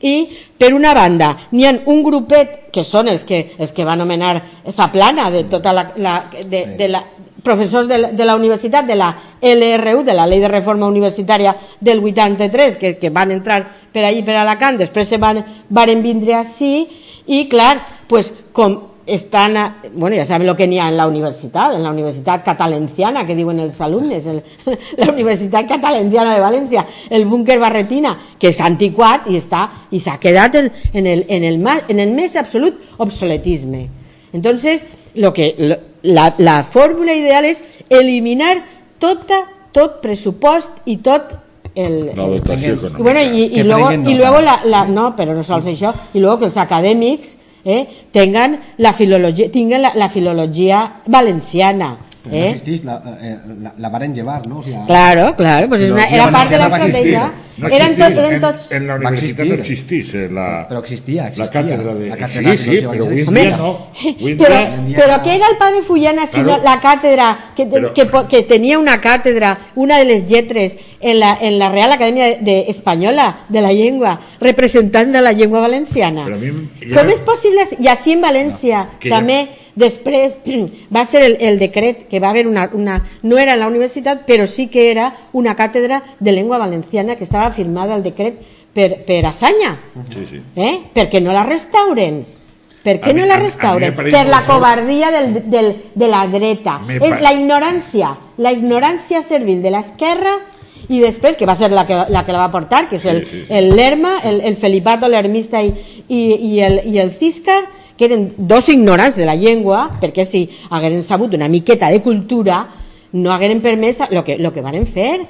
i, per una banda, n'hi ha un grupet que són els que, els que va anomenar Zaplana, de tota la, la, de, de la, professors de la, de la universitat, de la LRU, de la Llei de Reforma Universitària del 83, que, que van entrar per allí, per Alacant, després se van, varen vindre així, i clar, pues, com estan, a, bueno, ja saben lo que ha en la universitat, en la Universitat Catalenciana, que diuen els alumnes, el, la Universitat Catalenciana de València, el búnquer Barretina, que és antiquat i està i s'ha quedat en, en, el, en, el, en el més absolut obsoletisme. Entonces, lo que, lo- la, la fórmula ideal és eliminar tota, tot pressupost i tot el, La dotació I y econòmica. bueno, y, y Que luego, nota. luego la, la, no, pero no sols això, y luego que els acadèmics eh, tengan la filologia, tinguen la, la filologia valenciana. Però no Eh? existís, la, eh, la, la varen llevar, no? O sigui, Claro, claro, pues es una, Filologia era part de la estratègia. No Eren, tot, eren en, tots... en la Va universitat no existís eh, la, Però existia, la existia. càtedra de... La càtedra sí, de sí, però avui en dia no. Avui en Però, dia- en però no. què era el padre Fullana sinó Claro. la càtedra que, Però- que, que tenia una càtedra, una de les lletres en la, en la Real Acadèmia de, de Espanyola de la Llengua, representant de la llengua valenciana. Però a mi ja- Com és possible? I així en València No, que ja- també després va ser el, el decret que va haver una, una... No era en la universitat, però sí que era una càtedra de llengua valenciana que estava firmada el decret per, per Azaña. Sí, sí. Eh? Perquè no la restauren. Per què A no a la a restauren? Per la covardia del, del, de la dreta. Me És la ignorància, la ignorància servil de l'esquerra i després, que va ser la que la, que la va portar, que és el, Sí, sí, sí. el Lerma, el, el Felipato, l'Hermista i, i, i, el, i el Ciscar, que eren dos ignorants de la llengua, perquè si hagueren sabut una miqueta de cultura, no hagueren permès el que, lo que varen fer.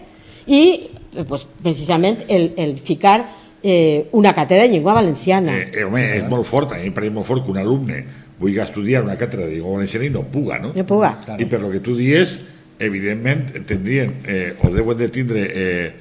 I, pues, precisament, el, el ficar eh, una càtedra de llengua valenciana. Eh, eh, home, és molt fort, a mi em pareix molt fort que un alumne vulgui estudiar una càtedra de llengua valenciana i no puga, no? No puga. I per lo que tu dies, evidentment, tindrien, eh, o deuen de tindre eh,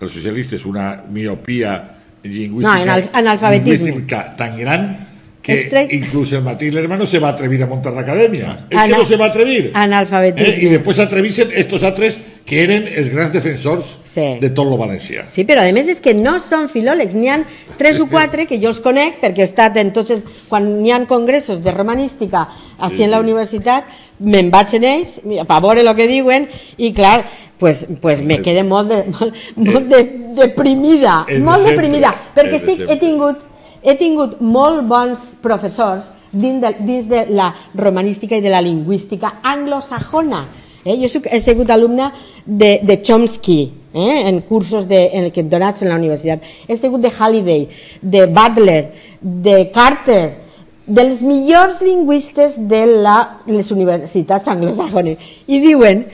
els socialistes una miopia lingüística, No, anal- analfabetisme. lingüística tan gran que Estrec- incluso el Matí Lerma no se va a atrevir a montar la academia. Es que Ana- no se va a atrevir. Analfabetisme. Eh, I després s'atrevisen estos altres que eren els grans defensors Sí. de tot lo valencià. Sí, però a més és que no són filòlegs, n'hi han tres o quatre que jo els conec perquè he estat en tots els... Quan n'hi ha congressos de romanística així Sí, en la sí. universitat, me'n vaig en ells per veure el que diuen i clar, pues, pues me quedé molt, de, molt, molt de, deprimida, de molt sempre, deprimida, perquè de estic, he tingut he tingut molt bons professors dins de, la romanística i de la lingüística anglosajona. Eh? Jo he sigut alumna de, de Chomsky, eh? en cursos de, en el que donats en la universitat. He sigut de Halliday, de Butler, de Carter, dels millors lingüistes de la, les universitats anglosajones. I diuen,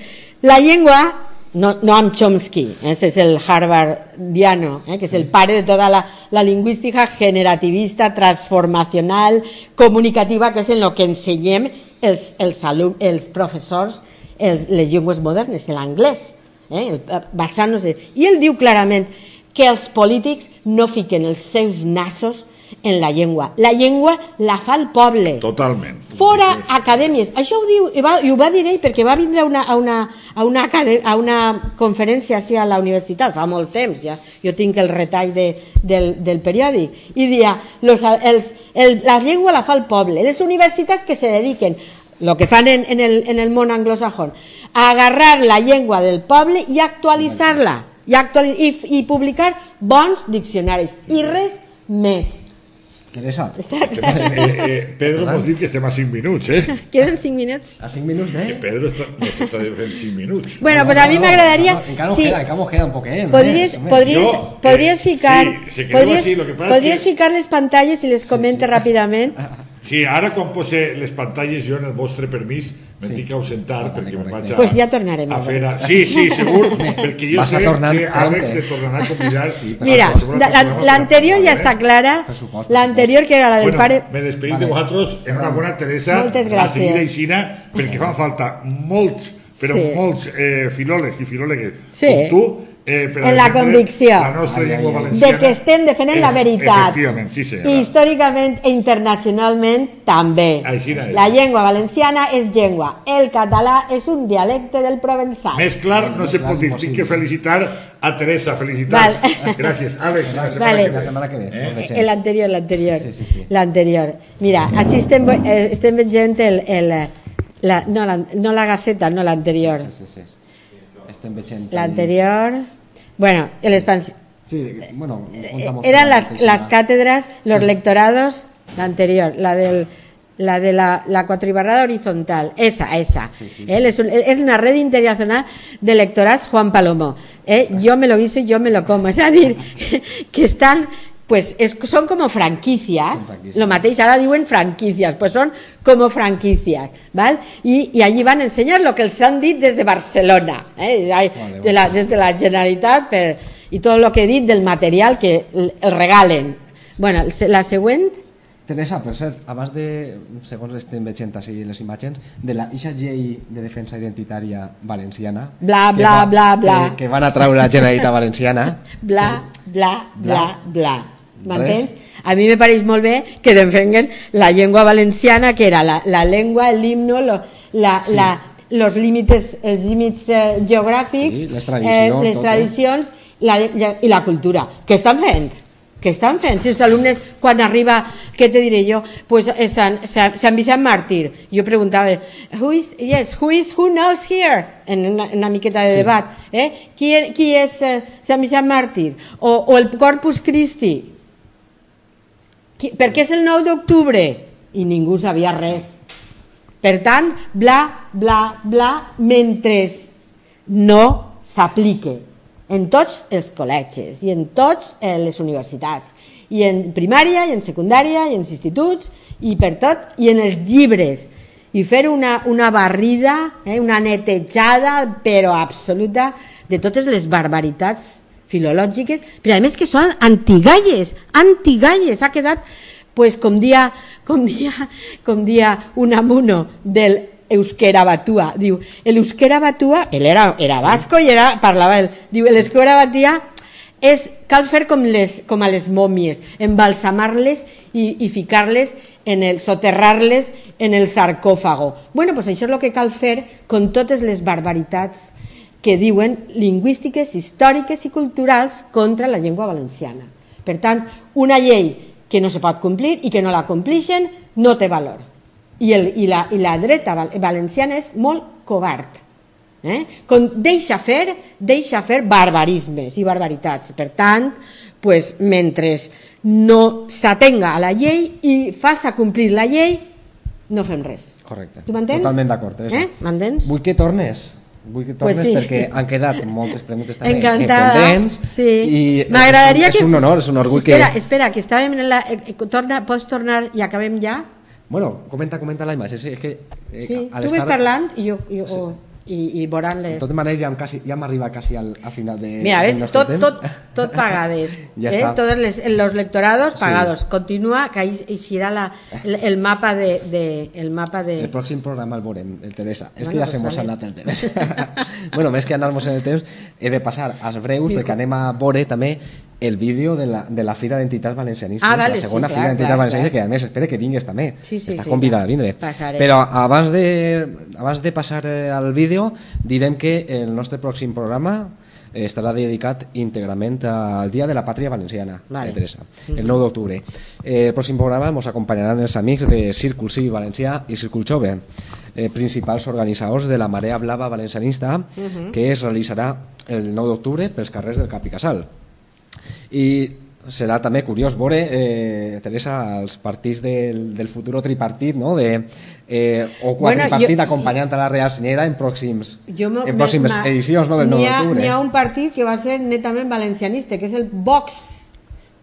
la llengua no, no amb Chomsky, eh, ese és el Harvardiano, eh, que és el pare de tota la, la lingüística generativista, transformacional, comunicativa, que és en el que ensenyem els, els, alum, els professors els, les llengües modernes, l'anglès, eh, el- basant-nos... I ell diu clarament que els polítics no fiquen els seus nassos en la llengua. La llengua la fa el poble. Totalment. Fora acadèmies. Això ho diu, i, va, i ho va dir ell perquè va vindre a una, a una, a una, acadè- a una conferència així a la universitat, fa molt temps ja, jo tinc el retall de, del, del periòdic, i dia, los, els, el, la llengua la fa el poble, les universitats que se dediquen lo que fan en, en, el, en el món anglosajón, a agarrar la llengua del poble i actualitzar-la, i, actuali i, i publicar bons diccionaris, i res més. Teresa, Està Eh, clar? eh, Pedro mos diu que estem a 5 minuts, eh? Queden 5 minuts? a 5 minuts Que de... Pedro està, nos està fent 5 minuts. Bueno, pues a mi m'agradaria... Encara sí, queda, encara queda un poquet. Podries, més, podries, Jo, eh, podries ficar, sí, se quedó podries, así, lo que pasa es podries que- ficar les pantalles i les ràpidament. Sí, ara quan pose les pantalles jo en el vostre permís me'n tinc que ausentar perquè me'n vaig a, Pues ja tornarem a a fer a... Sí, sí, segur, perquè jo Vas sé tornar que Àlex pronte. te tornarà a convidar. Sí, Mira, la- l'anterior ja està clara, l'anterior que era la del bueno, pare... me despedim de vosaltres en una bona Teresa Moltes a seguir aixina perquè fan falta molts però Sí. molts eh, filòlegs i filòlegues Sí. com tu eh, per En la convicció. la nostra Ai, llengua ai, valenciana de que estem defendent la Ef- veritat. efectivament, sí senyora Històricament i internacionalment també. Així és. La llengua valenciana és llengua. El català és un dialecte del provençal. Més clar no se clar pot dir. Tinc que felicitar a Teresa. Felicitats. Val. Gràcies. Àlex, la setmana Vale. que La setmana que ve. Eh? Eh. L'anterior, l'anterior. Sí, sí, sí. L'anterior. Mira, així estem, eh, estem veient el, el, la, no, la, no la gaceta, no l'anterior. Sí, sí, sí. sí. Estem veient... L'anterior... Bueno, el expansi- Sí, bueno, eh, eran las, las cátedras, los lectorados, la anterior, la del la de la, la cuatribarrada horizontal, esa, esa. Sí, sí, Él es, un- es una red internacional de lectorats Juan Palomo. Eh, yo me lo guiso y yo me lo como. Es decir, que están, pues es, son como franquicias, Son franquicias. lo mateix, ahora diuen franquicias, pues son como franquicias, ¿vale? Y, y allí van a enseñar lo que els han dit des de Barcelona, eh? De la, des de la Generalitat per, i tot el que he dit del material que el, el regalen. Bueno, el la següent, Teresa, per cert, abans de, segons estem veient així les imatges, de la ixa llei de defensa identitària valenciana... Bla, bla, va- bla, bla. Que, que van a traure la Generalitat Valenciana... bla, bla, bla, bla. M'entens? A mi me pareix molt bé que defenguen la llengua valenciana, que era la, la llengua, el himno, lo, la, Sí. la, los límites, els límits eh, geogràfics, Sí, les tradicions, les tot, eh? tradicions la, i la cultura. Què estan fent? Què estan fent? Si els alumnes, quan arriba, què te diré jo? Pues eh, Sant, Sant Vicent Màrtir. Jo preguntava, who is, yes, who is, who knows here? En una, una miqueta de Sí. debat. Eh? Qui, qui és eh, Sant Vicent Màrtir? O, o el Corpus Christi? Per què és el 9 d'octubre? I ningú sabia res. Per tant, bla, bla, bla, mentre no s'aplique en tots els col·legis i en tots eh, les universitats i en primària i en secundària i en instituts i per tot i en els llibres i fer una, una barrida, eh, una netejada però absoluta de totes les barbaritats filològiques, però a més que són antigalles, antigalles, ha quedat pues, com dia, com dia, com dia un amuno del euskera batua, diu, el euskera batua, ell era, era vasco i era, parlava ell, diu, el euskera batia és, cal fer com, les, com a les mòmies, embalsamar-les i, i ficar-les en el, soterrar-les en el sarcòfago. Bueno, pues això és el que cal fer con totes les barbaritats que diuen lingüístiques, històriques i culturals contra la llengua valenciana. Per tant, una llei que no se pot complir i que no la complixen no té valor. I, el, i, la, i la dreta val- valenciana és molt covard. Eh? Com deixa fer, deixa fer barbarismes i barbaritats. Per tant, pues, mentre no s'atenga a la llei i faça complir la llei, no fem res. Correcte. Tu m'entens? Totalment d'acord, Teresa. Eh? M'entens? Vull que tornes. Vull que tornes Pues sí. perquè han quedat moltes preguntes també Encantada. pendents. Sí. I M'agradaria que... és un honor, és un orgull Sí, espera, que... espera, que estàvem en la... eh, eh, Torna, pots tornar i acabem ja? Bueno, comenta, comenta la imatge. Sí, és que, eh, Sí, tu ves l'estar- parlant i, jo, i, o, i, i veuran De les... totes maneres, ja hem, quasi, ja hem arribat quasi al, al final de, Mira, del ves, nostre tot, temps. tot, tot pagades. Ja eh? està. Todos les, los lectorados Sí. pagados. Continua, que ahí eixirà la, el, el mapa de, de, el mapa de... El pròxim programa el veurem, el Teresa. És Bueno, que ja pues ha vale. anat el temps. bueno, més que anar-nos en el temps, he de passar als breus, perquè anem a veure també el vídeo de la, de la Fira d'Entitats Valencianistes, Ah, vale, la segona sí, Fira clar, d'Entitats clar, Valencianistes, que a més espera que vingues també. Sí, sí, Està sí, convidada a clar. vindre. Passaré. Però abans de, abans de passar eh, al vídeo, direm que el nostre pròxim programa eh, estarà dedicat íntegrament al Dia de la Pàtria Valenciana, Vale. Teresa, el 9 d'octubre. Eh, el pròxim programa ens acompanyaran els amics de Círcul Cívic Valencià i Círcul Jove, eh, principals organitzadors de la Marea Blava Valencianista, que es realitzarà el 9 d'octubre pels carrers del Cap i Casal. I serà també curiós veure, eh, Teresa, els partits del, del futur tripartit, no? de, eh, o Bueno, quadripartit jo- acompanyant a la Real Senyera en, pròxims, Jo me- en me- pròximes ma- edicions no, del 9 N'hi ha, d'octubre. n'hi ha un partit que va ser netament valencianista, que és el Vox,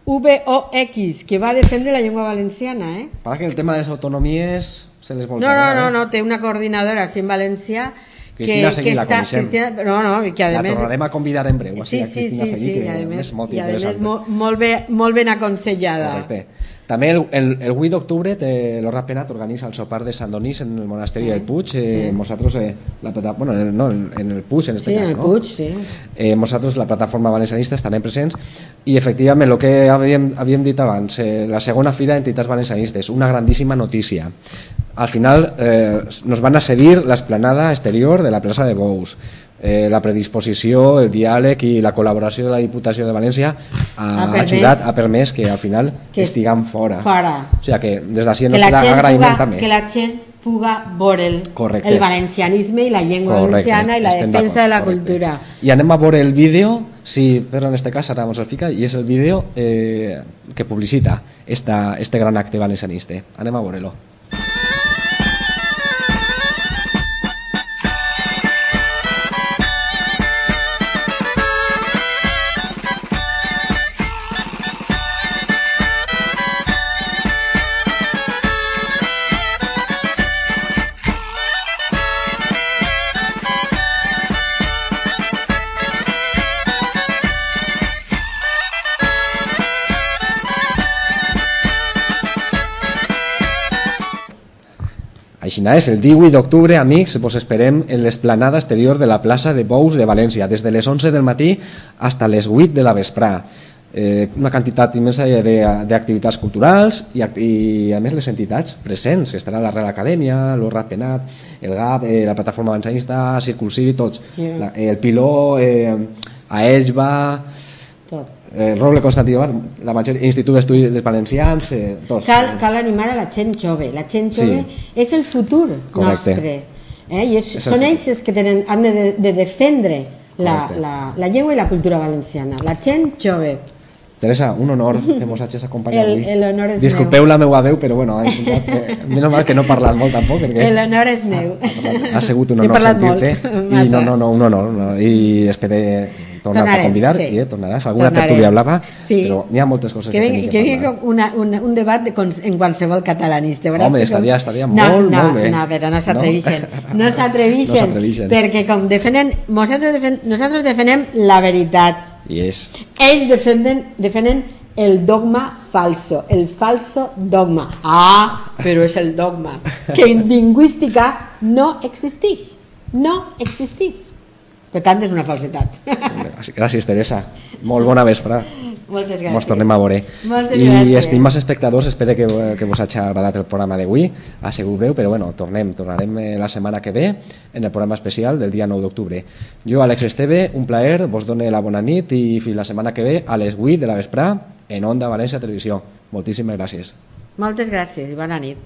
V-O-X, que va defendre la llengua valenciana, eh? Para que el tema de les autonomies se les vol No, no, no, eh? no, té una coordinadora així en valencià Cristina Seguí, la està, coneixem. Cristina, no, no, que a La més tornarem a convidar en breu, sí, així, a sí, Cristina sí, Seguí, sí, que i a més, és molt i a més molt, molt, bé, molt ben aconsellada. Correcte. També el, el, el 8 d'octubre té- l'Horra Penat organitza el sopar de Sant Donís en el monasteri del Puig. Eh, Nosaltres, eh, la, bueno, en el, no, en en el Puig en este Sí, en cas, el no? Puig, sí. Eh, nosaltres, la plataforma valencianista, estarem presents i efectivament, el que havíem, havíem dit abans, eh, la segona fira d'entitats valencianistes, una grandíssima notícia. Al final eh, nos van a cedir l'esplanada exterior de la plaça de Bous. Eh, la predisposició, el diàleg i la col·laboració de la Diputació de València ha, Ha permès- ajudat, ha permès que al final Que estiguem fora. fora. O sigui que des d'ací el nostre gent agraïment puga, també. que la gent puga veure el, Correcte. el valencianisme i la llengua valenciana i la estem defensa de la correcte. cultura. I anem a veure el vídeo, sí, però en este cas ara ens el fica, i és el vídeo eh, que publicita esta, este gran acte valencianista. Anem a veure-lo. És, el 18 d'octubre, amics, vos esperem en l'esplanada exterior de la plaça de Bous de València, des de les 11 del matí fins a les 8 de la vesprà. Eh, una quantitat immensa de- de- d'activitats culturals i, i a més les entitats presents, que estarà la Real Acadèmia, l'Horra Penat, el GAP, eh, la Plataforma Valencianista, Círcul Cívic, tots. Yeah. La, el Piló, eh, Aesba, Tot. Eh, Roble Constantí Bar, la majoria, Institut d'Estudis Valencians, eh, tots. Cal, cal animar a la gent jove. La gent Sí. jove és el futur Correcte. nostre. Eh? I és, És el són ells els que tenen, han de, de defendre la, Correcte. la, la llengua i la cultura valenciana. La gent jove. Teresa, un honor que mos hagis acompanyat El- avui. l'honor és Disculpeu meu. la meva veu, però bueno, intentat, eh, menys mal que no he parlat molt tampoc, perquè L'honor és meu. ha sigut un honor sentir-te. I no, no, no, un honor. No, I espero tornar-te a Tornarem, convidar, sí. i eh, tornaràs. Alguna Tornarem. tertúlia blava, Sí. però n'hi ha moltes coses que que, que que, vingui una, una, un debat de, en qualsevol catalanista. Veuràs Home, estaria- estaria no, molt, no, molt bé. No, però no No? s'atrevixen. No No s'atrevixen. s'atrevixen. perquè com defenen, nosaltres, defen, nosaltres defenem la veritat. És... Ells defenden, defenen el dogma falso, el falso dogma. Ah, però és el dogma, que en lingüística no existeix. No existeix. Per tant, és una falsitat. Gràcies, Teresa. Molt bona vesprà. Moltes gràcies. Ens tornem a veure. Moltes I gràcies. estimats espectadors, espero que, que vos hagi agradat el programa d'avui. Ha sigut breu, però bueno, tornem, tornarem eh, la setmana que ve en el programa especial del dia 9 d'octubre. Jo, Àlex Esteve, un plaer, vos dono la bona nit i fins la setmana que ve a les 8 de la vesprà en Onda València Televisió. Moltíssimes gràcies. Moltes gràcies i bona nit.